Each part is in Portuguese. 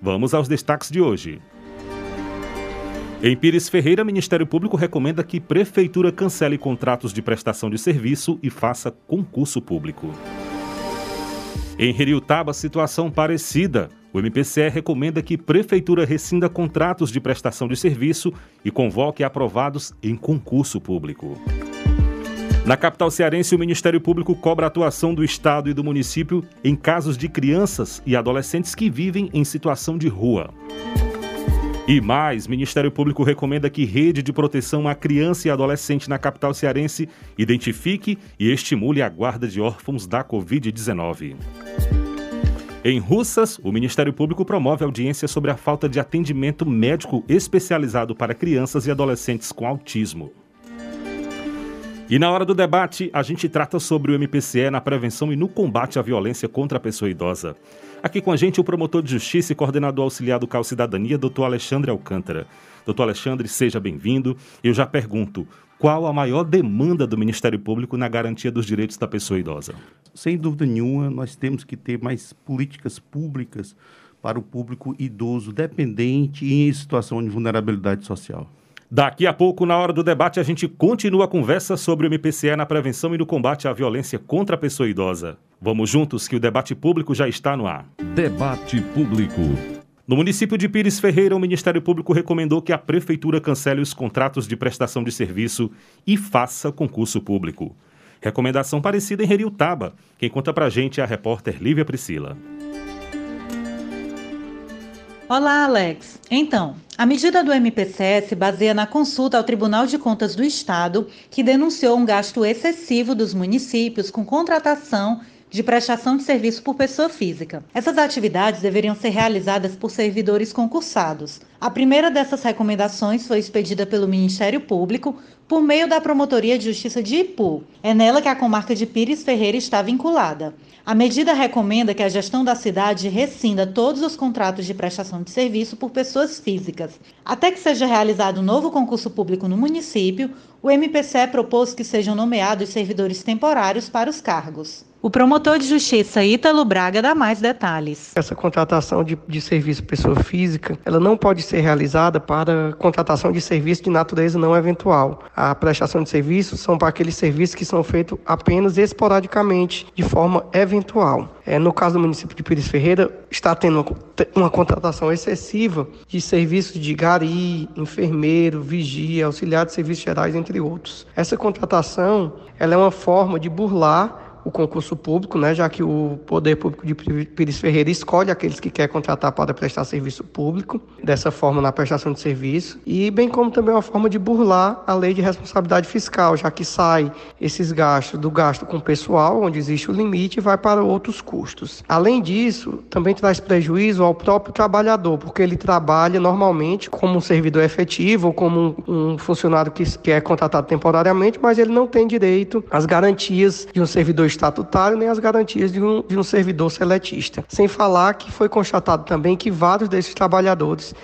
Vamos aos destaques de hoje. Em Pires Ferreira, Ministério Público recomenda que Prefeitura cancele contratos de prestação de serviço e faça concurso público. Em Heriutaba, situação parecida. O MPCE recomenda que Prefeitura rescinda contratos de prestação de serviço e convoque aprovados em concurso público. Na capital cearense, o Ministério Público cobra a atuação do Estado e do município em casos de crianças e adolescentes que vivem em situação de rua. E mais, Ministério Público recomenda que rede de proteção à criança e adolescente na capital cearense identifique e estimule a guarda de órfãos da Covid-19. Em Russas, o Ministério Público promove audiência sobre a falta de atendimento médico especializado para crianças e adolescentes com autismo. E na hora do debate, a gente trata sobre o MPCE na prevenção e no combate à violência contra a pessoa idosa. Aqui com a gente o promotor de justiça e coordenador auxiliar do CAL Cidadania, doutor Alexandre Alcântara. Doutor Alexandre, seja bem-vindo. Eu já pergunto, qual a maior demanda do Ministério Público na garantia dos direitos da pessoa idosa? Sem dúvida nenhuma, nós temos que ter mais políticas públicas para o público idoso dependente e em situação de vulnerabilidade social. Daqui a pouco, na hora do debate, a gente continua a conversa sobre o MPCE na prevenção e no combate à violência contra a pessoa idosa. Vamos juntos que o debate público já está no ar. Debate Público. No município de Pires Ferreira, o Ministério Público recomendou que a Prefeitura cancele os contratos de prestação de serviço e faça concurso público. Recomendação parecida em Heriutaba. Quem conta pra gente é a repórter Lívia Priscila. Olá, Alex. Então, a medida do MPCS se baseia na consulta ao Tribunal de Contas do Estado, que denunciou um gasto excessivo dos municípios com contratação de prestação de serviço por pessoa física. Essas atividades deveriam ser realizadas por servidores concursados. A primeira dessas recomendações foi expedida pelo Ministério Público por meio da Promotoria de Justiça de Ipu. É nela que a comarca de Pires Ferreira está vinculada. A medida recomenda que a gestão da cidade rescinda todos os contratos de prestação de serviço por pessoas físicas. Até que seja realizado um novo concurso público no município, o MPCE propôs que sejam nomeados servidores temporários para os cargos. O promotor de justiça Ítalo Braga dá mais detalhes. Essa contratação de, de serviço pessoa física, ela não pode ser realizada para contratação de serviço de natureza não eventual. A prestação de serviços são para aqueles serviços que são feitos apenas esporadicamente, de forma eventual. É, no caso do município de Pires Ferreira, está tendo uma, uma contratação excessiva de serviços de gari, enfermeiro, vigia, auxiliar de serviços gerais, entre outros. Essa contratação ela é uma forma de burlar o concurso público, né, já que o Poder Público de Pires Ferreira escolhe aqueles que quer contratar para prestar serviço público, dessa forma na prestação de serviço, e bem como também uma forma de burlar a lei de responsabilidade fiscal, já que sai esses gastos do gasto com pessoal, onde existe o limite, e vai para outros custos. Além disso, também traz prejuízo ao próprio trabalhador, porque ele trabalha normalmente como um servidor efetivo ou como um, funcionário que, que é contratado temporariamente, mas ele não tem direito às garantias de um servidor estatutário nem as garantias de um, de um servidor seletista. Sem falar que foi constatado também que vários desses trabalhadores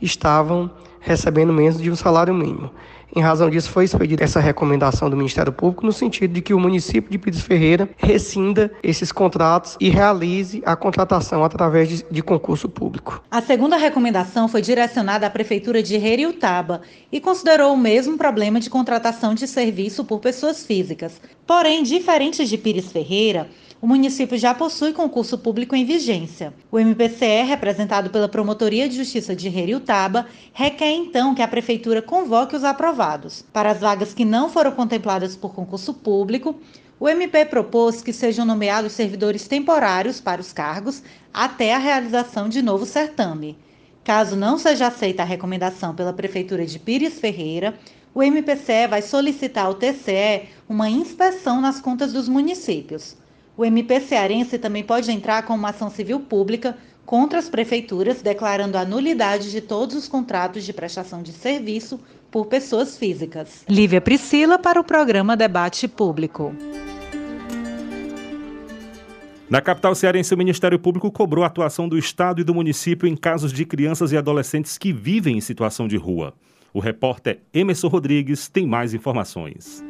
estavam recebendo menos de um salário mínimo. Em razão disso, foi expedida essa recomendação do Ministério Público no sentido de que o município de Pires Ferreira rescinda esses contratos e realize a contratação através de, de concurso público. A segunda recomendação foi direcionada à Prefeitura de Heriutaba e considerou o mesmo problema de contratação de serviço por pessoas físicas. Porém, diferente de Pires Ferreira, o município já possui concurso público em vigência. O MPCE, representado pela Promotoria de Justiça de Heriutaba, requer então que a Prefeitura convoque os aprovados. Para as vagas que não foram contempladas por concurso público, o MP propôs que sejam nomeados servidores temporários para os cargos até a realização de novo certame. Caso não seja aceita a recomendação pela Prefeitura de Pires Ferreira, o MPCE vai solicitar ao TCE uma inspeção nas contas dos municípios. O MP cearense também pode entrar com uma ação civil pública contra as prefeituras, declarando a nulidade de todos os contratos de prestação de serviço por pessoas físicas. Lívia Priscila para o programa Debate Público. Na capital cearense, o Ministério Público cobrou a atuação do Estado e do município em casos de crianças e adolescentes que vivem em situação de rua. O repórter Emerson Rodrigues tem mais informações.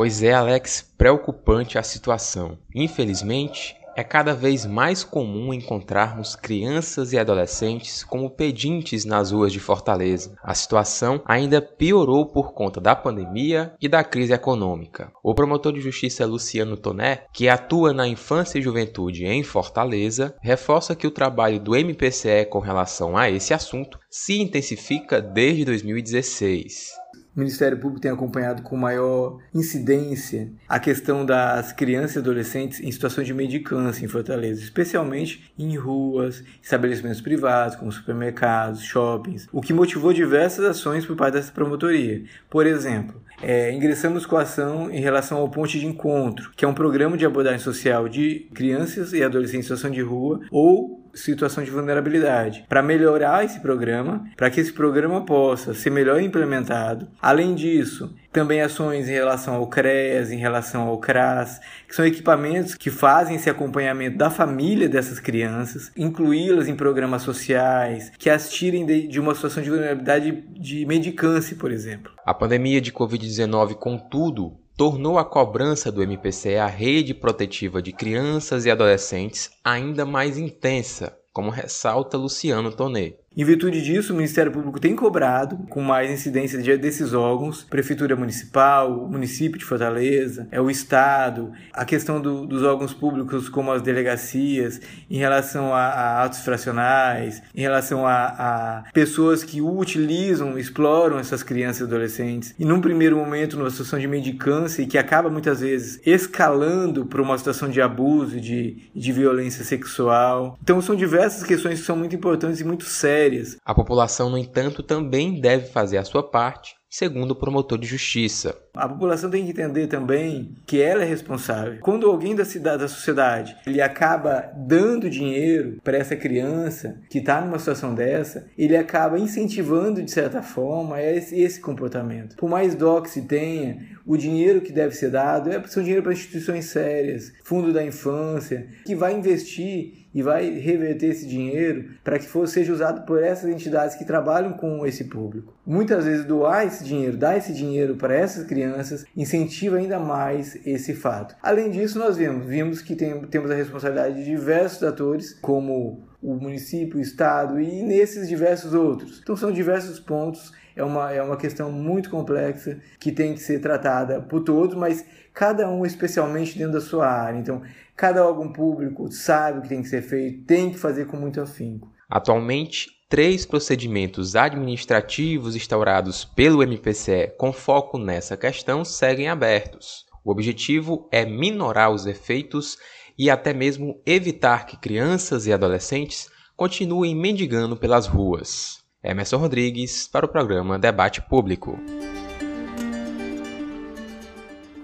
Pois é, Alex, preocupante a situação. Infelizmente, é cada vez mais comum encontrarmos crianças e adolescentes como pedintes nas ruas de Fortaleza. A situação ainda piorou por conta da pandemia e da crise econômica. O promotor de justiça Luciano Toné, que atua na infância e juventude em Fortaleza, reforça que o trabalho do MPCE com relação a esse assunto se intensifica desde 2016 o Ministério Público tem acompanhado com maior incidência a questão das crianças e adolescentes em situações de medicância em Fortaleza, especialmente em ruas, estabelecimentos privados, como supermercados, shoppings, o que motivou diversas ações por parte dessa promotoria. Por exemplo, é, ingressamos com a ação em relação ao Ponte de Encontro, que é um programa de abordagem social de crianças e adolescentes em situação de rua ou situação de vulnerabilidade. Para melhorar esse programa, para que esse programa possa ser melhor implementado. Além disso, também ações em relação ao CREAS, em relação ao CRAS, que são equipamentos que fazem esse acompanhamento da família dessas crianças, incluí-las em programas sociais, que as tirem de, uma situação de vulnerabilidade de medicância, por exemplo. A pandemia de Covid-19, contudo, tornou a cobrança do MPCE à rede protetiva de crianças e adolescentes ainda mais intensa, como ressalta Luciano Tonê. Em virtude disso, o Ministério Público tem cobrado com mais incidência desses órgãos, Prefeitura Municipal, município de Fortaleza, é o Estado, a questão do, dos órgãos públicos como as delegacias, em relação a, a atos fracionais, em relação a, a, pessoas que utilizam, exploram essas crianças e adolescentes, e num primeiro momento numa situação de mendicância e que acaba muitas vezes escalando para uma situação de abuso, de, de violência sexual. Então são diversas questões que são muito importantes e muito sérias A população, no entanto, também deve fazer a sua parte, segundo o promotor de justiça. A população tem que entender também que ela é responsável. Quando alguém da cidade, da sociedade, ele acaba dando dinheiro para essa criança que está numa situação dessa, ele acaba incentivando de certa forma esse, esse comportamento. Por mais dó que se tenha, o dinheiro que deve ser dado é um dinheiro para instituições sérias, fundo da infância, que vai investir e vai reverter esse dinheiro para que for, seja usado por essas entidades que trabalham com esse público. Muitas vezes doar esse dinheiro, dar esse dinheiro para essas crianças, incentiva ainda mais esse fato. Além disso, nós vimos, vimos que tem, temos a responsabilidade de diversos atores, como o município, o estado e nesses diversos outros. Então são diversos pontos é uma, é uma questão muito complexa que tem que ser tratada por todos, mas cada um especialmente dentro da sua área. Então, cada órgão público sabe o que tem que ser feito, tem que fazer com muito afinco. Atualmente, três procedimentos administrativos instaurados pelo MPCE com foco nessa questão seguem abertos. O objetivo é minorar os efeitos e até mesmo evitar que crianças e adolescentes continuem mendigando pelas ruas. Emerson Rodrigues para o programa Debate Público.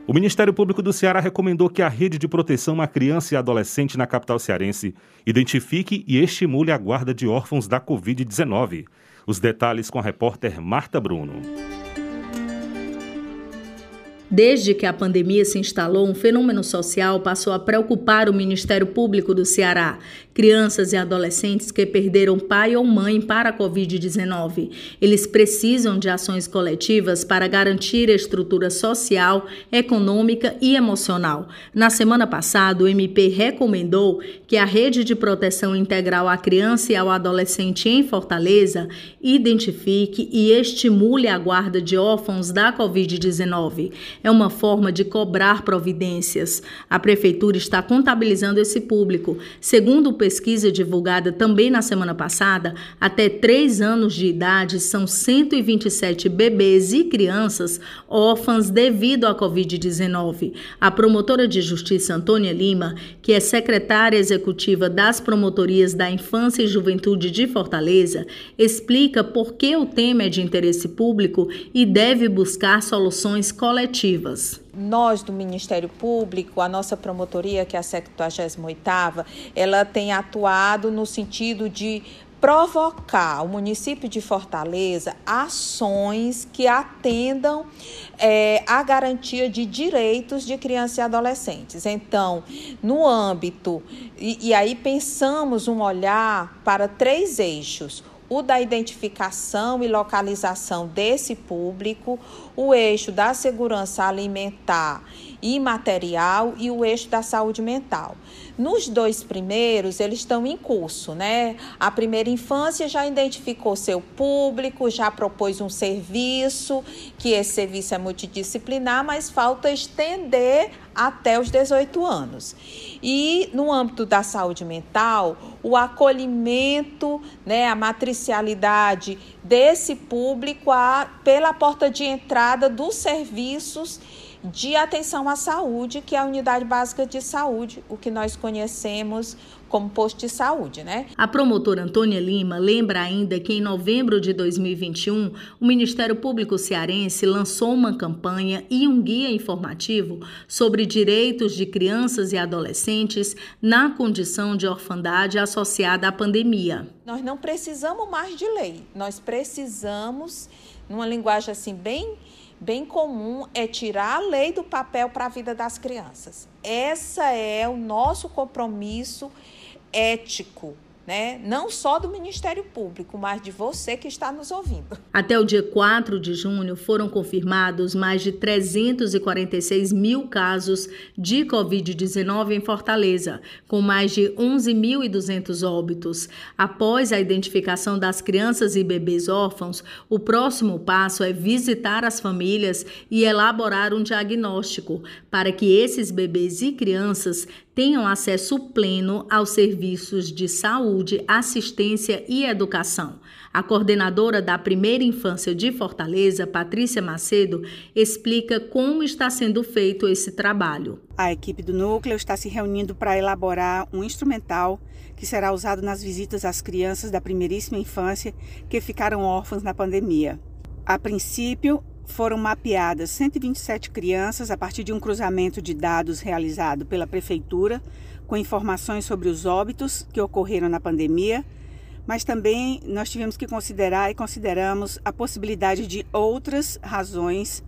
O Ministério Público do Ceará recomendou que a rede de proteção à criança e adolescente na capital cearense identifique e estimule a guarda de órfãos da Covid-19. Os detalhes com a repórter Marta Bruno. Desde que a pandemia se instalou, um fenômeno social passou a preocupar o Ministério Público do Ceará. Crianças e adolescentes que perderam pai ou mãe para a Covid-19. Eles precisam de ações coletivas para garantir a estrutura social, econômica e emocional. Na semana passada, o MP recomendou que a rede de proteção integral à criança e ao adolescente em Fortaleza identifique e estimule a guarda de órfãos da Covid-19 é uma forma de cobrar providências. A Prefeitura está contabilizando esse público. Segundo pesquisa divulgada também na semana passada, até 3 anos de idade são 127 bebês e crianças órfãs devido à Covid-19. A promotora de justiça Antônia Lima, que é secretária executiva das promotorias da Infância e Juventude de Fortaleza, explica por que o tema é de interesse público e deve buscar soluções coletivas. Nós do Ministério Público, a nossa promotoria, que é a 78ª, ela tem atuado no sentido de provocar o município de Fortaleza ações que atendam é, à garantia de direitos de crianças e adolescentes. Então, no âmbito, e, e aí pensamos um olhar para três eixos o da identificação e localização desse público, o eixo da segurança alimentar e material e o eixo da saúde mental. Nos dois primeiros, eles estão em curso, né? A primeira infância já identificou seu público, já propôs um serviço, que esse serviço é multidisciplinar, mas falta estender até os 18 anos. E no âmbito da saúde mental, o acolhimento, né, a matricialidade desse público a, pela porta de entrada dos serviços de atenção à saúde, que é a unidade básica de saúde, o que nós conhecemos como posto de saúde, né? A promotora Antônia Lima lembra ainda que em novembro de 2021, o Ministério Público Cearense lançou uma campanha e um guia informativo sobre direitos de crianças e adolescentes na condição de orfandade associada à pandemia. Nós não precisamos mais de lei, nós precisamos, numa linguagem assim bem bem comum é tirar a lei do papel para a vida das crianças. Essa é o nosso compromisso ético né? não só do Ministério Público, mas de você que está nos ouvindo. Até o dia 4 de junho foram confirmados mais de 346 mil casos de Covid-19 em Fortaleza, com mais de 11.200 óbitos. Após a identificação das crianças e bebês órfãos, o próximo passo é visitar as famílias e elaborar um diagnóstico para que esses bebês e crianças tenham acesso pleno aos serviços de saúde, assistência e educação. A coordenadora da Primeira Infância de Fortaleza, Patrícia Macedo, explica como está sendo feito esse trabalho. A equipe do núcleo está se reunindo para elaborar um instrumental que será usado nas visitas às crianças da primeiríssima infância que ficaram órfãs na pandemia. A princípio, foram mapeadas 127 crianças a partir de um cruzamento de dados realizado pela Prefeitura, com informações sobre os óbitos que ocorreram na pandemia, mas também nós tivemos que considerar e consideramos a possibilidade de outras razões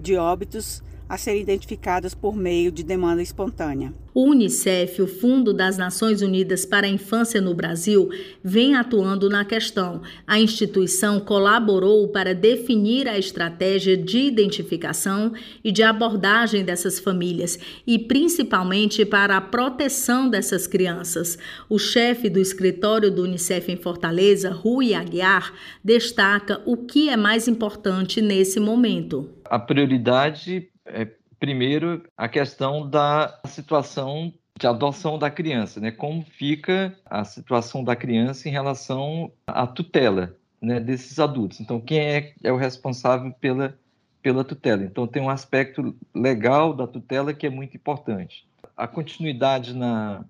de óbitos a serem identificadas por meio de demanda espontânea. O Unicef, o Fundo das Nações Unidas para a Infância no Brasil, vem atuando na questão. A instituição colaborou para definir a estratégia de identificação e de abordagem dessas famílias e principalmente para a proteção dessas crianças. O chefe do escritório do Unicef em Fortaleza, Rui Aguiar, destaca o que é mais importante nesse momento. A prioridade é, primeiro, a questão da situação de adoção da criança, né? Como fica a situação da criança em relação à tutela né, desses adultos. Então, quem é, é o responsável pela, pela tutela? Então, tem um aspecto legal da tutela que é muito importante. A continuidade na,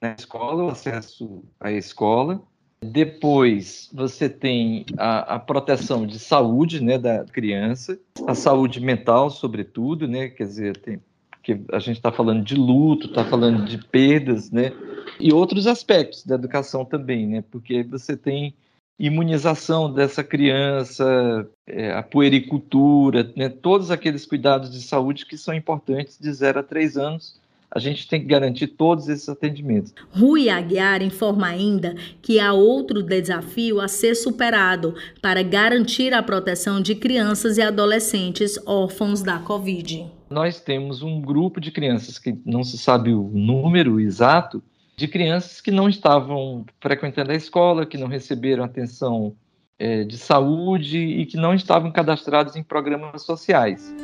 na escola, o acesso à escola, depois você tem a, a, proteção de saúde né, da criança, a saúde mental, sobretudo, né? Quer dizer, tem, que a gente está falando de luto, está falando de perdas, né? E outros aspectos da educação também, né? Porque você tem imunização dessa criança, é, a puericultura, né? todos aqueles cuidados de saúde que são importantes de 0 a 3 anos a gente tem que garantir todos esses atendimentos. Rui Aguiar informa ainda que há outro desafio a ser superado para garantir a proteção de crianças e adolescentes órfãos da Covid. Nós temos um grupo de crianças que não se sabe o número exato, de crianças que não estavam frequentando a escola, que não receberam atenção é, de saúde e que não estavam cadastrados em programas sociais.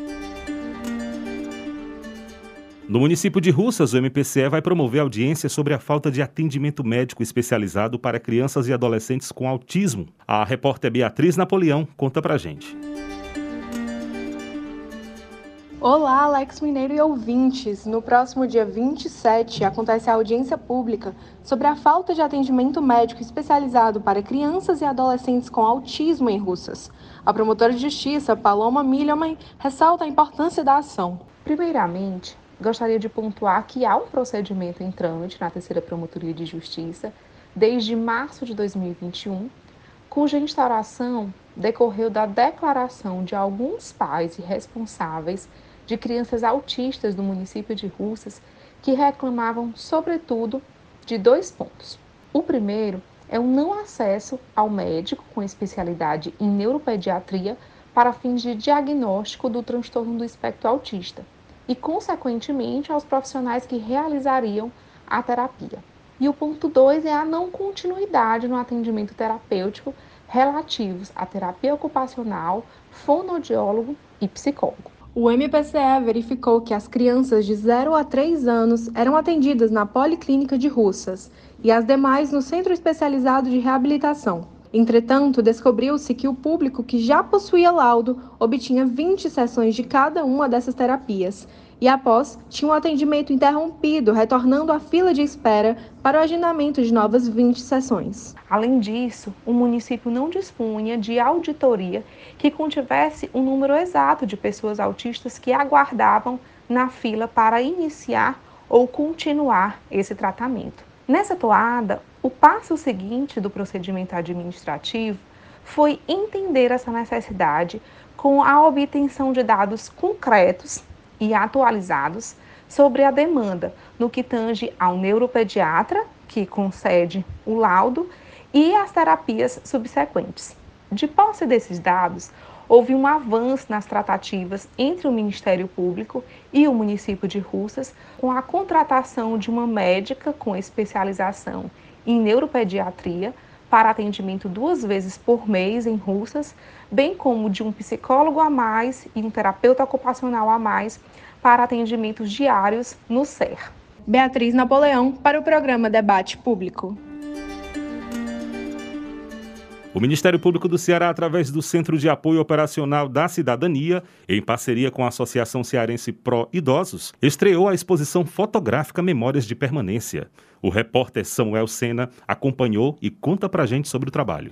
No município de Russas, o MPCE vai promover audiência sobre a falta de atendimento médico especializado para crianças e adolescentes com autismo. A repórter Beatriz Napoleão conta pra gente. Olá, Alex Mineiro e ouvintes! No próximo dia 27 acontece a audiência pública sobre a falta de atendimento médico especializado para crianças e adolescentes com autismo em Russas. A promotora de justiça, Paloma Milhoman, ressalta a importância da ação. Primeiramente, gostaria de pontuar que há um procedimento em trâmite na terceira Promotoria de Justiça desde março de 2021, cuja instauração decorreu da declaração de alguns pais e responsáveis de crianças autistas do município de Russas que reclamavam, sobretudo, de dois pontos. O primeiro é o não acesso ao médico com especialidade em neuropediatria para fins de diagnóstico do transtorno do espectro autista e, consequentemente, aos profissionais que realizariam a terapia. E o ponto 2 é a não continuidade no atendimento terapêutico relativos à terapia ocupacional, fonoaudiólogo e psicólogo. O MPCE verificou que as crianças de 0 a 3 anos eram atendidas na Policlínica de Russas e as demais no Centro Especializado de Reabilitação. Entretanto, descobriu-se que o público que já possuía laudo obtinha 20 sessões de cada uma dessas terapias e, após, tinha um atendimento interrompido, retornando à fila de espera para o agendamento de novas 20 sessões. Além disso, o município não dispunha de auditoria que contivesse o um número exato de pessoas autistas que aguardavam na fila para iniciar ou continuar esse tratamento. Nessa toada, o passo seguinte do procedimento administrativo foi entender essa necessidade com a obtenção de dados concretos e atualizados sobre a demanda no que tange ao neuropediatra, que concede o laudo, e as terapias subsequentes. De posse desses dados, houve um avanço nas tratativas entre o Ministério Público e o município de Russas com a contratação de uma médica com especialização em neuropediatria para atendimento duas vezes por mês em Russas, bem como de um psicólogo a mais e um terapeuta ocupacional a mais para atendimentos diários no SER. Beatriz Napoleão para o programa Debate Público. O Ministério Público do Ceará, através do Centro de Apoio Operacional da Cidadania, em parceria com a Associação Cearense Pró Idosos, estreou a exposição fotográfica Memórias de Permanência. O repórter Samuel Sena acompanhou e conta pra gente sobre o trabalho.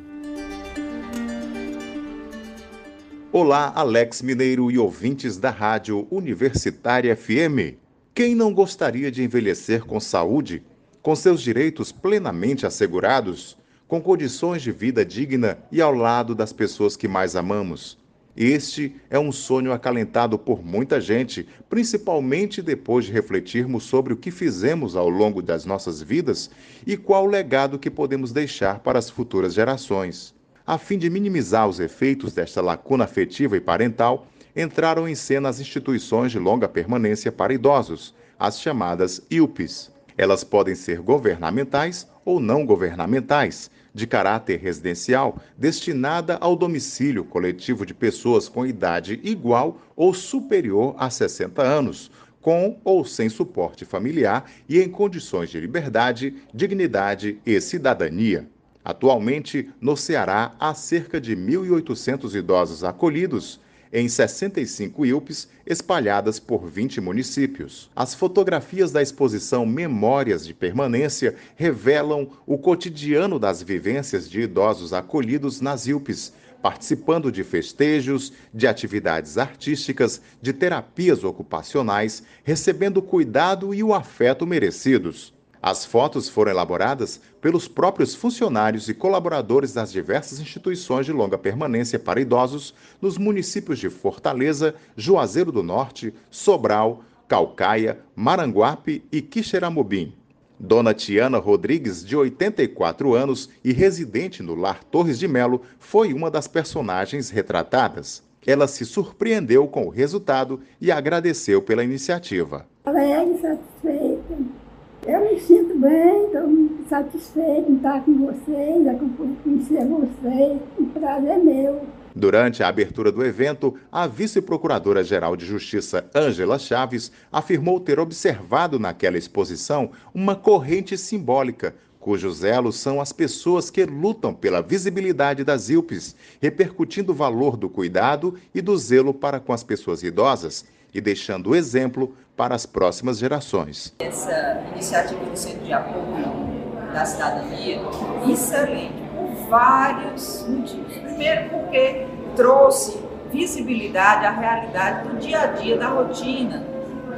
Olá, Alex Mineiro e ouvintes da Rádio Universitária FM. Quem não gostaria de envelhecer com saúde, com seus direitos plenamente assegurados, com condições de vida digna e ao lado das pessoas que mais amamos? Este é um sonho acalentado por muita gente, principalmente depois de refletirmos sobre o que fizemos ao longo das nossas vidas e qual legado que podemos deixar para as futuras gerações. A fim de minimizar os efeitos desta lacuna afetiva e parental, entraram em cena as instituições de longa permanência para idosos, as chamadas IUPs. Elas podem ser governamentais ou não governamentais, de caráter residencial destinada ao domicílio coletivo de pessoas com idade igual ou superior a 60 anos, com ou sem suporte familiar e em condições de liberdade, dignidade e cidadania. Atualmente, no Ceará, há cerca de 1.800 idosos acolhidos em 65 IUPs espalhadas por 20 municípios. As fotografias da exposição Memórias de Permanência revelam o cotidiano das vivências de idosos acolhidos nas IUPs, participando de festejos, de atividades artísticas, de terapias ocupacionais, recebendo o cuidado e o afeto merecidos. As fotos foram elaboradas pelos próprios funcionários e colaboradores das diversas instituições de longa permanência para idosos nos municípios de Fortaleza, Juazeiro do Norte, Sobral, Calcaia, Maranguape e Quixeramobim. Dona Tiana Rodrigues, de 84 anos e residente no Lar Torres de Melo, foi uma das personagens retratadas. Ela se surpreendeu com o resultado e agradeceu pela iniciativa. Alegre, satisfeita eu me sinto bem, estou muito satisfeito em estar com vocês, é conhecer vocês, um prazer meu. Durante a abertura do evento, a vice-procuradora-geral de Justiça, Ângela Chaves, afirmou ter observado naquela exposição uma corrente simbólica, cujos elos são as pessoas que lutam pela visibilidade das ILPs, repercutindo o valor do cuidado e do zelo para com as pessoas idosas e deixando o exemplo para as próximas gerações. Essa iniciativa do Centro de Apoio da Cidadania, excelente, por vários motivos. Primeiro, porque trouxe visibilidade à realidade do dia a dia, da rotina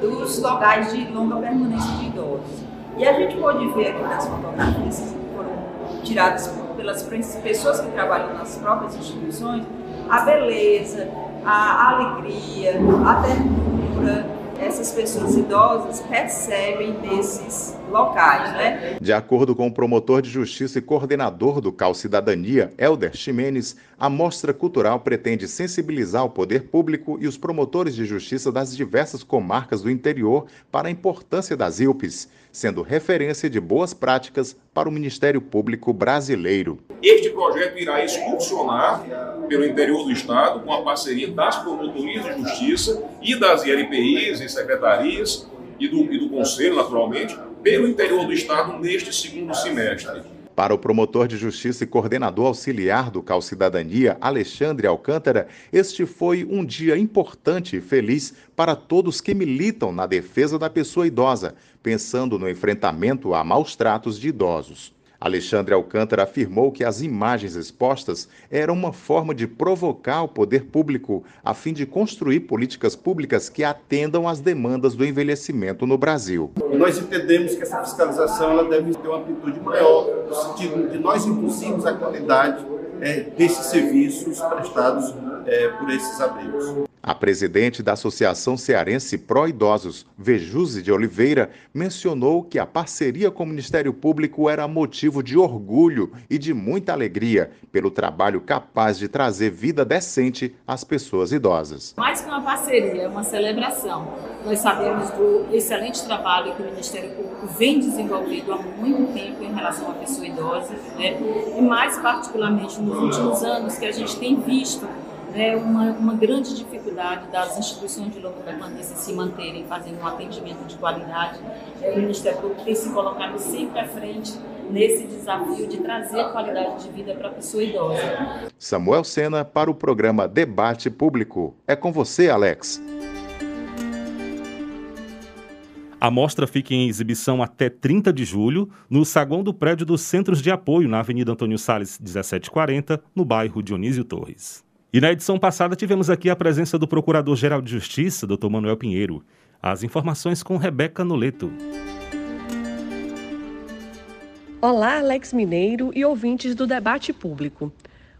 dos locais de longa permanência de idosos. E a gente pôde ver aqui nas fotografias que foram tiradas pelas pessoas que trabalham nas próprias instituições, a beleza, a alegria, a ternura, essas pessoas idosas recebem nesses locais, né? De acordo com o promotor de justiça e coordenador do CAL Cidadania, Helder Ximenes, a mostra cultural pretende sensibilizar o poder público e os promotores de justiça das diversas comarcas do interior para a importância das ILPs, sendo referência de boas práticas para o Ministério Público brasileiro. Este projeto irá excursionar pelo interior do Estado, com a parceria das promotorias de justiça e das ILPIs e secretarias e do, e do Conselho, naturalmente, pelo interior do Estado neste segundo semestre. Para o promotor de justiça e coordenador auxiliar do Cal Cidadania, Alexandre Alcântara, este foi um dia importante e feliz para todos que militam na defesa da pessoa idosa, pensando no enfrentamento a maus tratos de idosos. Alexandre Alcântara afirmou que as imagens expostas eram uma forma de provocar o poder público a fim de construir políticas públicas que atendam às demandas do envelhecimento no Brasil. Nós entendemos que essa fiscalização ela deve ter uma amplitude maior, no sentido de nós induzirmos a qualidade é, desses serviços prestados é, por esses abrigos. A presidente da Associação Cearense Pró Idosos, Vejuse de Oliveira, mencionou que a parceria com o Ministério Público era motivo de orgulho e de muita alegria pelo trabalho capaz de trazer vida decente às pessoas idosas. Mais que uma parceria, é uma celebração. Nós sabemos do excelente trabalho que o Ministério Público vem desenvolvendo há muito tempo em relação à pessoa idosa, né? e mais particularmente nos últimos anos que a gente tem visto é uma, uma grande dificuldade das instituições de longa permanência se manterem fazendo um atendimento de qualidade. O Ministério Público tem se colocado sempre à frente nesse desafio de trazer qualidade de vida para a pessoa idosa. Samuel Sena para o programa Debate Público. É com você, Alex. A mostra fica em exibição até 30 de julho no saguão do prédio dos Centros de Apoio na Avenida Antônio Salles, 1740, no bairro Dionísio Torres. E na edição passada tivemos aqui a presença do Procurador-Geral de Justiça, Dr. Manuel Pinheiro. As informações com Rebeca Noleto. Olá, Alex Mineiro e ouvintes do debate público.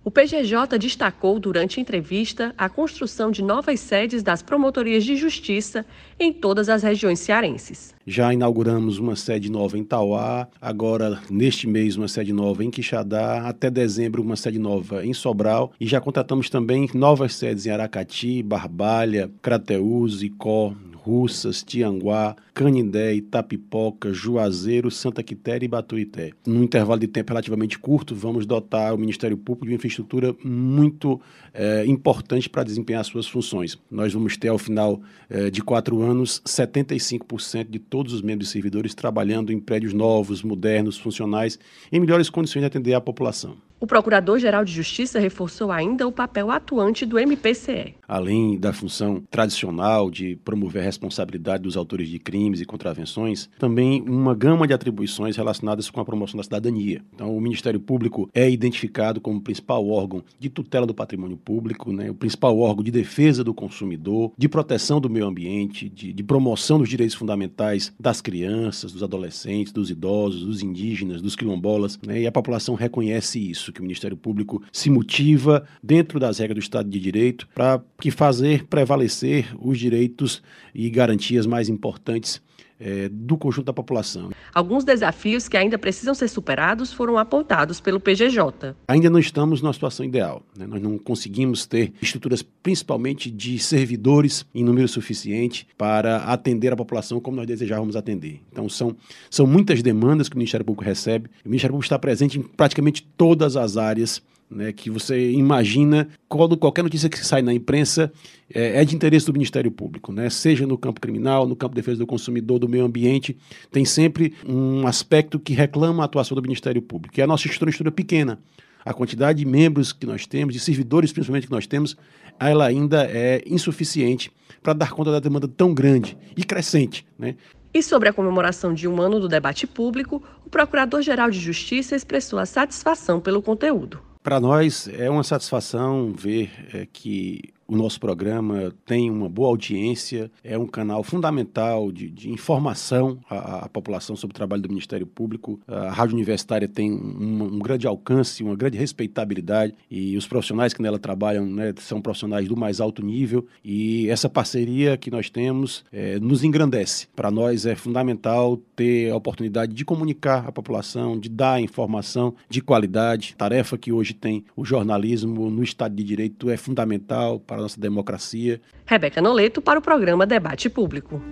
O PGJ destacou durante a entrevista a construção de novas sedes das promotorias de justiça em todas as regiões cearenses. Já inauguramos uma sede nova em Tauá, agora neste mês uma sede nova em Quixadá, até dezembro uma sede nova em Sobral e já contratamos também novas sedes em Aracati, Barbalha, Crateús, Icó, Russas, Tianguá, Canindé, Itapipoca, Juazeiro, Santa Quitéria e Batuité. Num intervalo de tempo relativamente curto, vamos dotar o Ministério Público de uma infraestrutura muito é, importante para desempenhar suas funções. Nós vamos ter, ao final é, de quatro anos, 75% de todos os membros e servidores trabalhando em prédios novos, modernos, funcionais, em melhores condições de atender a população. O Procurador-Geral de Justiça reforçou ainda o papel atuante do MPCE. Além da função tradicional de promover a responsabilidade dos autores de crimes e contravenções, também uma gama de atribuições relacionadas com a promoção da cidadania. Então, o Ministério Público é identificado como o principal órgão de tutela do patrimônio público, né, o principal órgão de defesa do consumidor, de proteção do meio ambiente, de, de promoção dos direitos fundamentais das crianças, dos adolescentes, dos idosos, dos indígenas, dos quilombolas, né, e a população reconhece isso que o Ministério Público se motiva dentro das regras do Estado de Direito para que fazer prevalecer os direitos e garantias mais importantes é, do conjunto da população. Alguns desafios que ainda precisam ser superados foram apontados pelo PGJ. Ainda não estamos numa situação ideal. Né? Nós não conseguimos ter estruturas, principalmente de servidores, em número suficiente para atender a população como nós desejávamos atender. Então, são, são muitas demandas que o Ministério Público recebe. O Ministério Público está presente em praticamente todas as áreas né, que você imagina quando qualquer notícia que sai na imprensa é, é, de interesse do Ministério Público, né, seja no campo criminal, no campo de defesa do consumidor, do meio ambiente, tem sempre um aspecto que reclama a atuação do Ministério Público, é a nossa estrutura pequena. a quantidade de membros que nós temos, de servidores principalmente que nós temos, ela ainda é insuficiente para dar conta da demanda tão grande e crescente. Né? E sobre a comemoração de um ano do debate público, o Procurador-Geral de Justiça expressou a satisfação pelo conteúdo. Para nós é uma satisfação ver é, que o nosso programa tem uma boa audiência, é um canal fundamental de, de informação à, à, população sobre o trabalho do Ministério Público. A Rádio Universitária tem um, um, grande alcance, uma grande respeitabilidade e os profissionais que nela trabalham né, são profissionais do mais alto nível e essa parceria que nós temos é, nos engrandece. Para nós é fundamental ter a oportunidade de comunicar à população, de dar informação de qualidade, tarefa que hoje tem o jornalismo no Estado de Direito é fundamental para a nossa democracia. Rebeca Noleto para o programa Debate Público.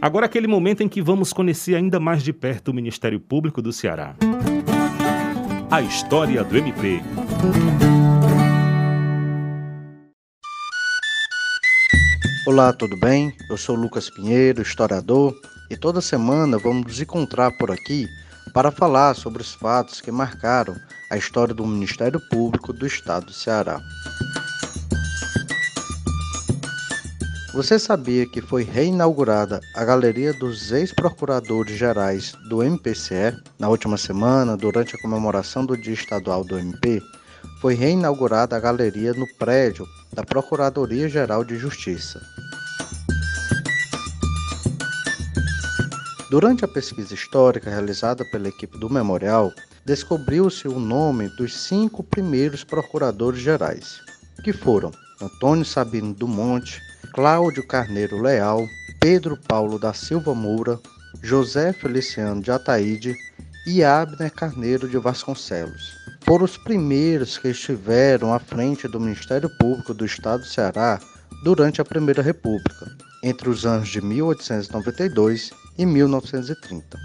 Agora aquele momento em que vamos conhecer ainda mais de perto o Ministério Público do Ceará. A história do MP. Olá, tudo bem? Eu sou Lucas Pinheiro, historiador, e toda semana vamos nos encontrar por aqui para falar sobre os fatos que marcaram a história do Ministério Público do Estado do Ceará. Você sabia que foi reinaugurada a Galeria dos Ex-Procuradores Gerais do MPCE na última semana, durante a comemoração do Dia Estadual do MP? Foi reinaugurada a galeria no prédio da Procuradoria-Geral de Justiça. Durante a pesquisa histórica realizada pela equipe do memorial, descobriu-se o nome dos cinco primeiros procuradores gerais, que foram Antônio Sabino do Monte, Cláudio Carneiro Leal, Pedro Paulo da Silva Moura, José Feliciano de Ataíde e Abner Carneiro de Vasconcelos. Foram os primeiros que estiveram à frente do Ministério Público do Estado do Ceará durante a Primeira República, entre os anos de 1892 e 1930.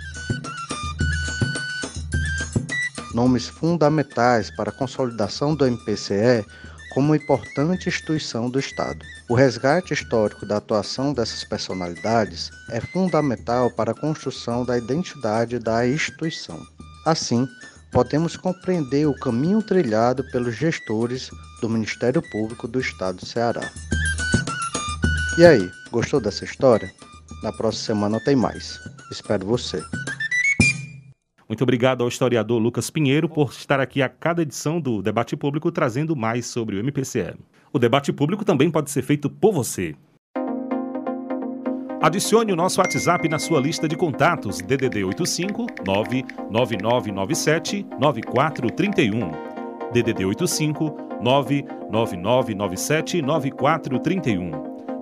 Nomes fundamentais para a consolidação do MPCE como importante instituição do Estado. O resgate histórico da atuação dessas personalidades é fundamental para a construção da identidade da instituição. Assim, podemos compreender o caminho trilhado pelos gestores do Ministério Público do Estado do Ceará. E aí, gostou dessa história? Na próxima semana tem mais. Espero você. Muito obrigado ao historiador Lucas Pinheiro por estar aqui a cada edição do Debate Público trazendo mais sobre o MPCE. O debate público também pode ser feito por você. Adicione o nosso WhatsApp na sua lista de contatos DDD 85 99997 9431. DDD 85 99997 9431.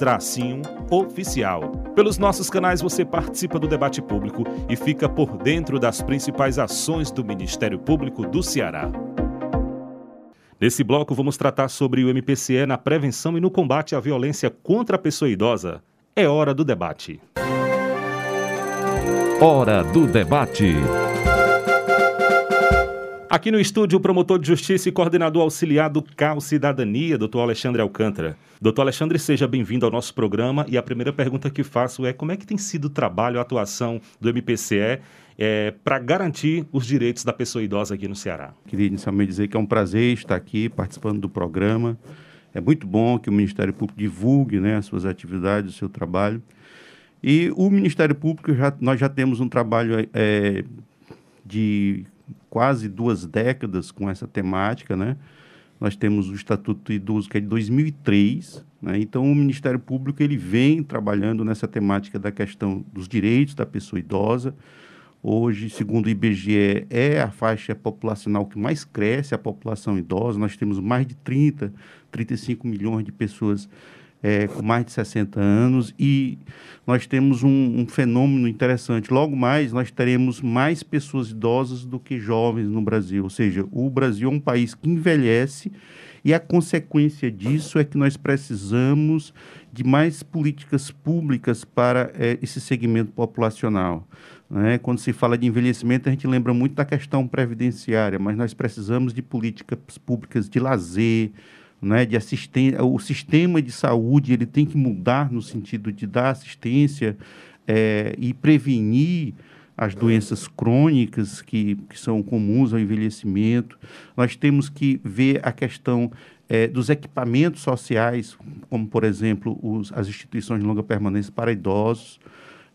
tracinho oficial. Pelos nossos canais você participa do debate público e fica por dentro das principais ações do Ministério Público do Ceará. Nesse bloco vamos tratar sobre o MPCE na prevenção e no combate à violência contra a pessoa idosa. É hora do debate. Hora do debate. Aqui no estúdio, o promotor de justiça e coordenador auxiliar do CAL Cidadania, doutor Alexandre Alcântara. Doutor Alexandre, seja bem-vindo ao nosso programa. E a primeira pergunta que faço é como é que tem sido o trabalho, a atuação do MPCE é, para garantir os direitos da pessoa idosa aqui no Ceará? Queria inicialmente dizer que é um prazer estar aqui participando do programa. É muito bom que o Ministério Público divulgue né, as suas atividades, o seu trabalho. E o Ministério Público, já, nós já temos um trabalho é, de quase duas décadas com essa temática, né? Nós temos o Estatuto do Idoso, que é de 2003, né? Então, o Ministério Público, ele vem trabalhando nessa temática da questão dos direitos da pessoa idosa. Hoje, segundo o IBGE, é a faixa populacional que mais cresce, a população idosa. Nós temos mais de 30, 35 milhões de pessoas é, com mais de 60 anos e nós temos um, um, fenômeno interessante. Logo mais, nós teremos mais pessoas idosas do que jovens no Brasil. Ou seja, o Brasil é um país que envelhece e a consequência disso é que nós precisamos de mais políticas públicas para é, esse segmento populacional. Né? Quando se fala de envelhecimento, a gente lembra muito da questão previdenciária, mas nós precisamos de políticas públicas de lazer, né, de assistência, o sistema de saúde ele tem que mudar no sentido de dar assistência é, e prevenir as doenças crônicas que, que são comuns ao envelhecimento. Nós temos que ver a questão é, dos equipamentos sociais, como, por exemplo, os, as instituições de longa permanência para idosos.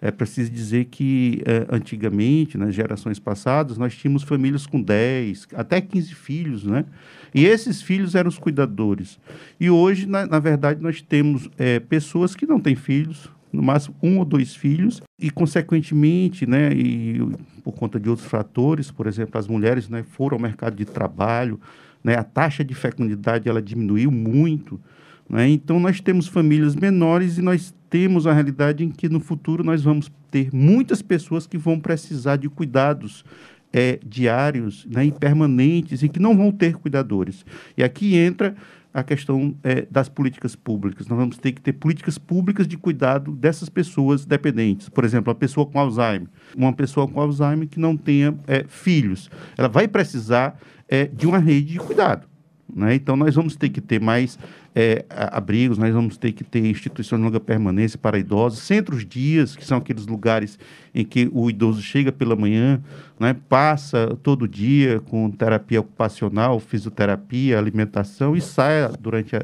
É preciso dizer que é, antigamente, nas gerações passadas, nós tínhamos famílias com 10, até 15 filhos, né? E esses filhos eram os cuidadores. E hoje, na, na verdade, nós temos é, pessoas que não têm filhos, no máximo um ou dois filhos, e, consequentemente, né, e por conta de outros fatores, por exemplo, as mulheres né, foram ao mercado de trabalho, né, a taxa de fecundidade ela diminuiu muito. Né? Então, nós temos famílias menores e nós temos a realidade em que no futuro nós vamos ter muitas pessoas que vão precisar de cuidados é, diários né, e permanentes e que não vão ter cuidadores. E aqui entra a questão é, das políticas públicas. Nós vamos ter que ter políticas públicas de cuidado dessas pessoas dependentes. Por exemplo, a pessoa com Alzheimer. Uma pessoa com Alzheimer que não tenha é, filhos. Ela vai precisar é, de uma rede de cuidado. Né? Então, nós vamos ter que ter mais é, abrigos, nós vamos ter que ter instituições de longa permanência para idosos, centros dias, que são aqueles lugares em que o idoso chega pela manhã, né, passa todo dia com terapia ocupacional, fisioterapia, alimentação e sai durante a,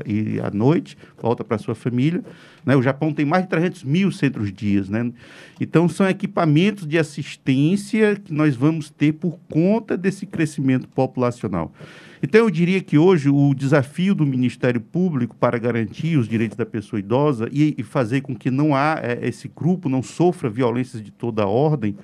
a noite, volta para sua família. Né? O Japão tem mais de 300 mil centros dias. Né? Então, são equipamentos de assistência que nós vamos ter por conta desse crescimento populacional. Então, eu diria que hoje o desafio do Ministério Público para garantir os direitos da pessoa idosa e, e fazer com que não há é, esse grupo não sofra violências de toda ordem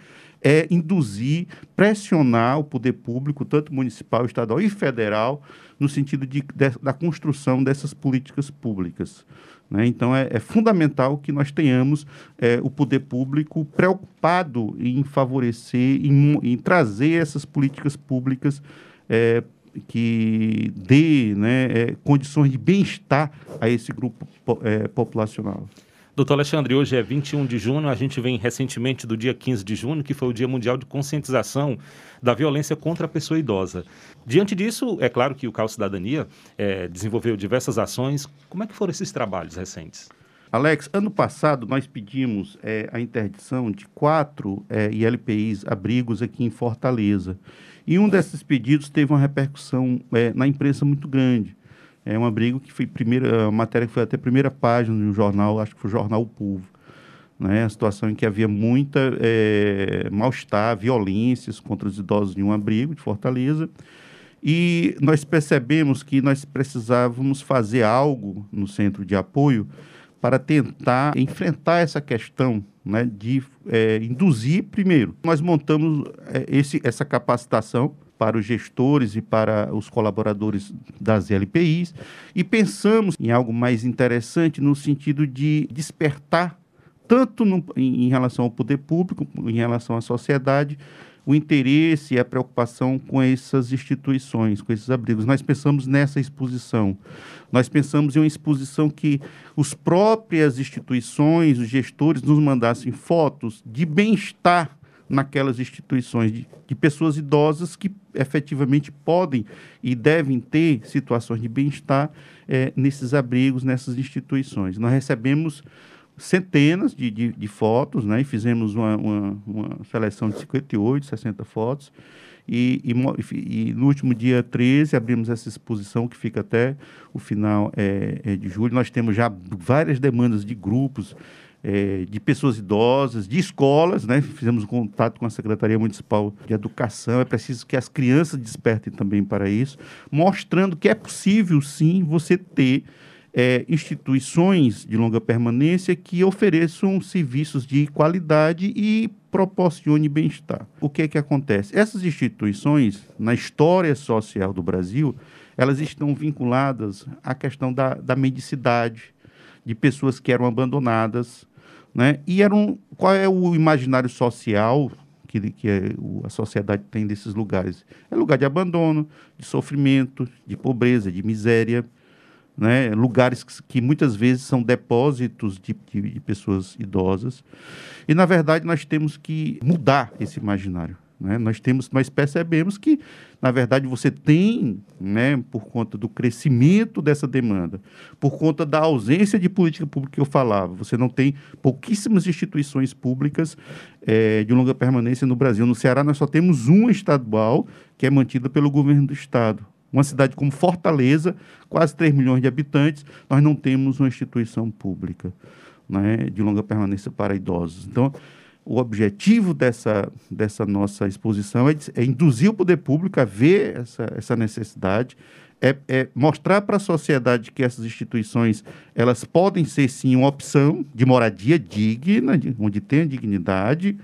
é induzir, pressionar o poder público, tanto municipal, estadual e federal, no sentido de, de da construção dessas políticas públicas. Né? Então, é, é, fundamental que nós tenhamos é, o poder público preocupado em favorecer, em, em trazer essas políticas públicas é, que dê né, é, condições de bem-estar a esse grupo é, populacional. Doutor Alexandre, hoje é 21 de junho, a gente vem recentemente do dia 15 de junho, que foi o Dia Mundial de Conscientização da Violência contra a Pessoa Idosa. Diante disso, é claro que o CAL Cidadania é, desenvolveu diversas ações. Como é que foram esses trabalhos recentes? Alex, ano passado nós pedimos é, a interdição de quatro é, ILPIs, abrigos aqui em Fortaleza. E um desses pedidos teve uma repercussão é, na imprensa muito grande. É um abrigo que foi primeira, matéria que foi até a primeira página de um jornal, acho que foi o jornal O Povo. Né? A situação em que havia muita é, mal-estar, violências contra os idosos em um abrigo de Fortaleza. E nós percebemos que nós precisávamos fazer algo no centro de apoio para tentar enfrentar essa questão né, de é, induzir, primeiro, nós montamos é, esse, essa capacitação para os gestores e para os colaboradores das LPIs e pensamos em algo mais interessante no sentido de despertar tanto no, em, em relação ao poder público, em relação à sociedade, o interesse e a preocupação com essas instituições, com esses abrigos. Nós pensamos nessa exposição. Nós pensamos em uma exposição que as próprias instituições, os gestores, nos mandassem fotos de bem-estar naquelas instituições, de, de, pessoas idosas que efetivamente podem e devem ter situações de bem-estar é, nesses abrigos, nessas instituições. Nós recebemos centenas de, de, de, fotos, né? E fizemos uma, uma, uma, seleção de 58, 60 fotos. E, e, e, no último dia 13 abrimos essa exposição que fica até o final é, é de julho. Nós temos já várias demandas de grupos, é, de pessoas idosas, de escolas, né? Fizemos um contato com a Secretaria Municipal de Educação. É preciso que as crianças despertem também para isso, mostrando que é possível sim você ter é, instituições de longa permanência que ofereçam serviços de qualidade e proporcione bem-estar. O que é que acontece? Essas instituições, na história social do Brasil, elas estão vinculadas à questão da, da medicidade, de pessoas que eram abandonadas, né? E eram, qual é o imaginário social que, que é, a sociedade tem desses lugares? É lugar de abandono, de sofrimento, de pobreza, de miséria, né? lugares que, que, muitas vezes são depósitos de, de, de, pessoas idosas. E, na verdade, nós temos que mudar esse imaginário. Né? Nós, temos, nós percebemos que, na verdade, você tem, né, por conta do crescimento dessa demanda, por conta da ausência de política pública que eu falava, você não tem pouquíssimas instituições públicas é, de longa permanência no Brasil. No Ceará, nós só temos uma estadual que é mantida pelo governo do Estado. Uma cidade como Fortaleza, quase 3 milhões de habitantes, nós não temos uma instituição pública né, de longa permanência para idosos. Então, o objetivo dessa, dessa nossa exposição é, é, induzir o poder público a ver essa, essa necessidade, é, é mostrar para a sociedade que essas instituições elas podem ser sim uma opção de moradia digna, de, onde tem dignidade.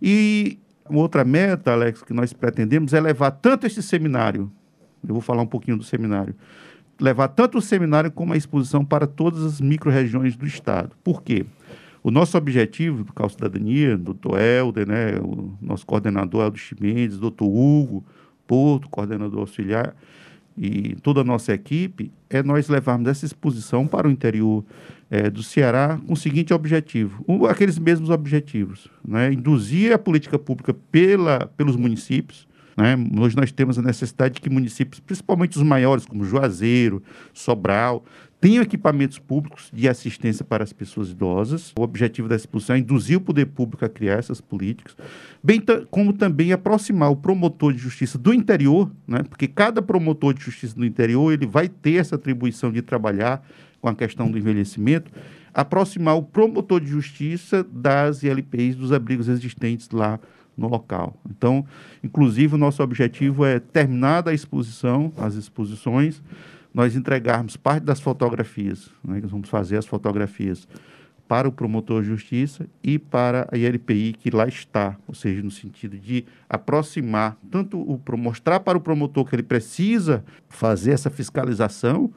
E outra meta, Alex, que nós pretendemos é levar tanto esse seminário, eu vou falar um pouquinho do seminário, levar tanto o seminário como a exposição para todas as micro-regiões do Estado. Por quê? O nosso objetivo do Cal Cidadania, doutor Helder, né, o nosso coordenador Aldo Chimendes, doutor Hugo Porto, coordenador auxiliar, e toda a nossa equipe, é nós levarmos essa exposição para o interior é, do Ceará com o seguinte objetivo, um, aqueles mesmos objetivos, né, induzir a política pública pela, pelos municípios, né? Hoje nós temos a necessidade de que municípios, principalmente os maiores, como Juazeiro, Sobral, tenham equipamentos públicos de assistência para as pessoas idosas. O objetivo da exposição é induzir o poder público a criar essas políticas, bem como também aproximar o promotor de justiça do interior, né? porque cada promotor de justiça do interior ele vai ter essa atribuição de trabalhar com a questão do envelhecimento, aproximar o promotor de justiça das ILPIs, dos abrigos existentes lá no local. Então, inclusive, o nosso objetivo é terminar a exposição, as exposições, nós entregarmos parte das fotografias, né, nós vamos fazer as fotografias para o promotor de justiça e para a ILPI que lá está, ou seja, no sentido de aproximar tanto o mostrar para o promotor que ele precisa fazer essa fiscalização,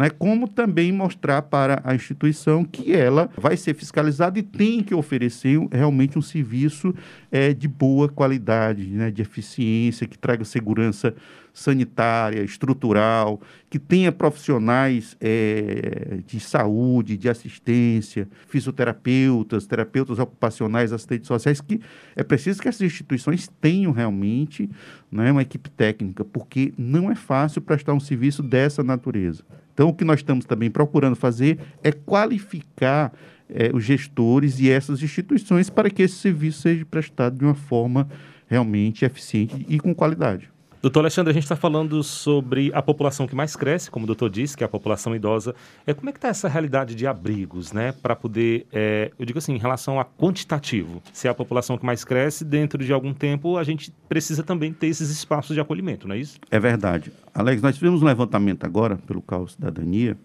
né, como também mostrar para a instituição que ela vai ser fiscalizada e tem que oferecer realmente um serviço é, de boa qualidade, né, de eficiência, que traga segurança sanitária, estrutural, que tenha profissionais é, de saúde, de assistência, fisioterapeutas, terapeutas ocupacionais, assistentes sociais, que é preciso que essas instituições tenham realmente né, uma equipe técnica, porque não é fácil prestar um serviço dessa natureza. Então, o que nós estamos também procurando fazer é qualificar é, os gestores e essas instituições para que esse serviço seja prestado de uma forma realmente eficiente e com qualidade. Doutor Alexandre, a gente está falando sobre a população que mais cresce, como o doutor disse, que é a população idosa. É, como é que está essa realidade de abrigos, né? Para poder, é, eu digo assim, em relação a quantitativo. Se é a população que mais cresce, dentro de algum tempo, a gente precisa também ter esses espaços de acolhimento, não é isso? É verdade. Alex, nós tivemos um levantamento agora pelo Caos Cidadania,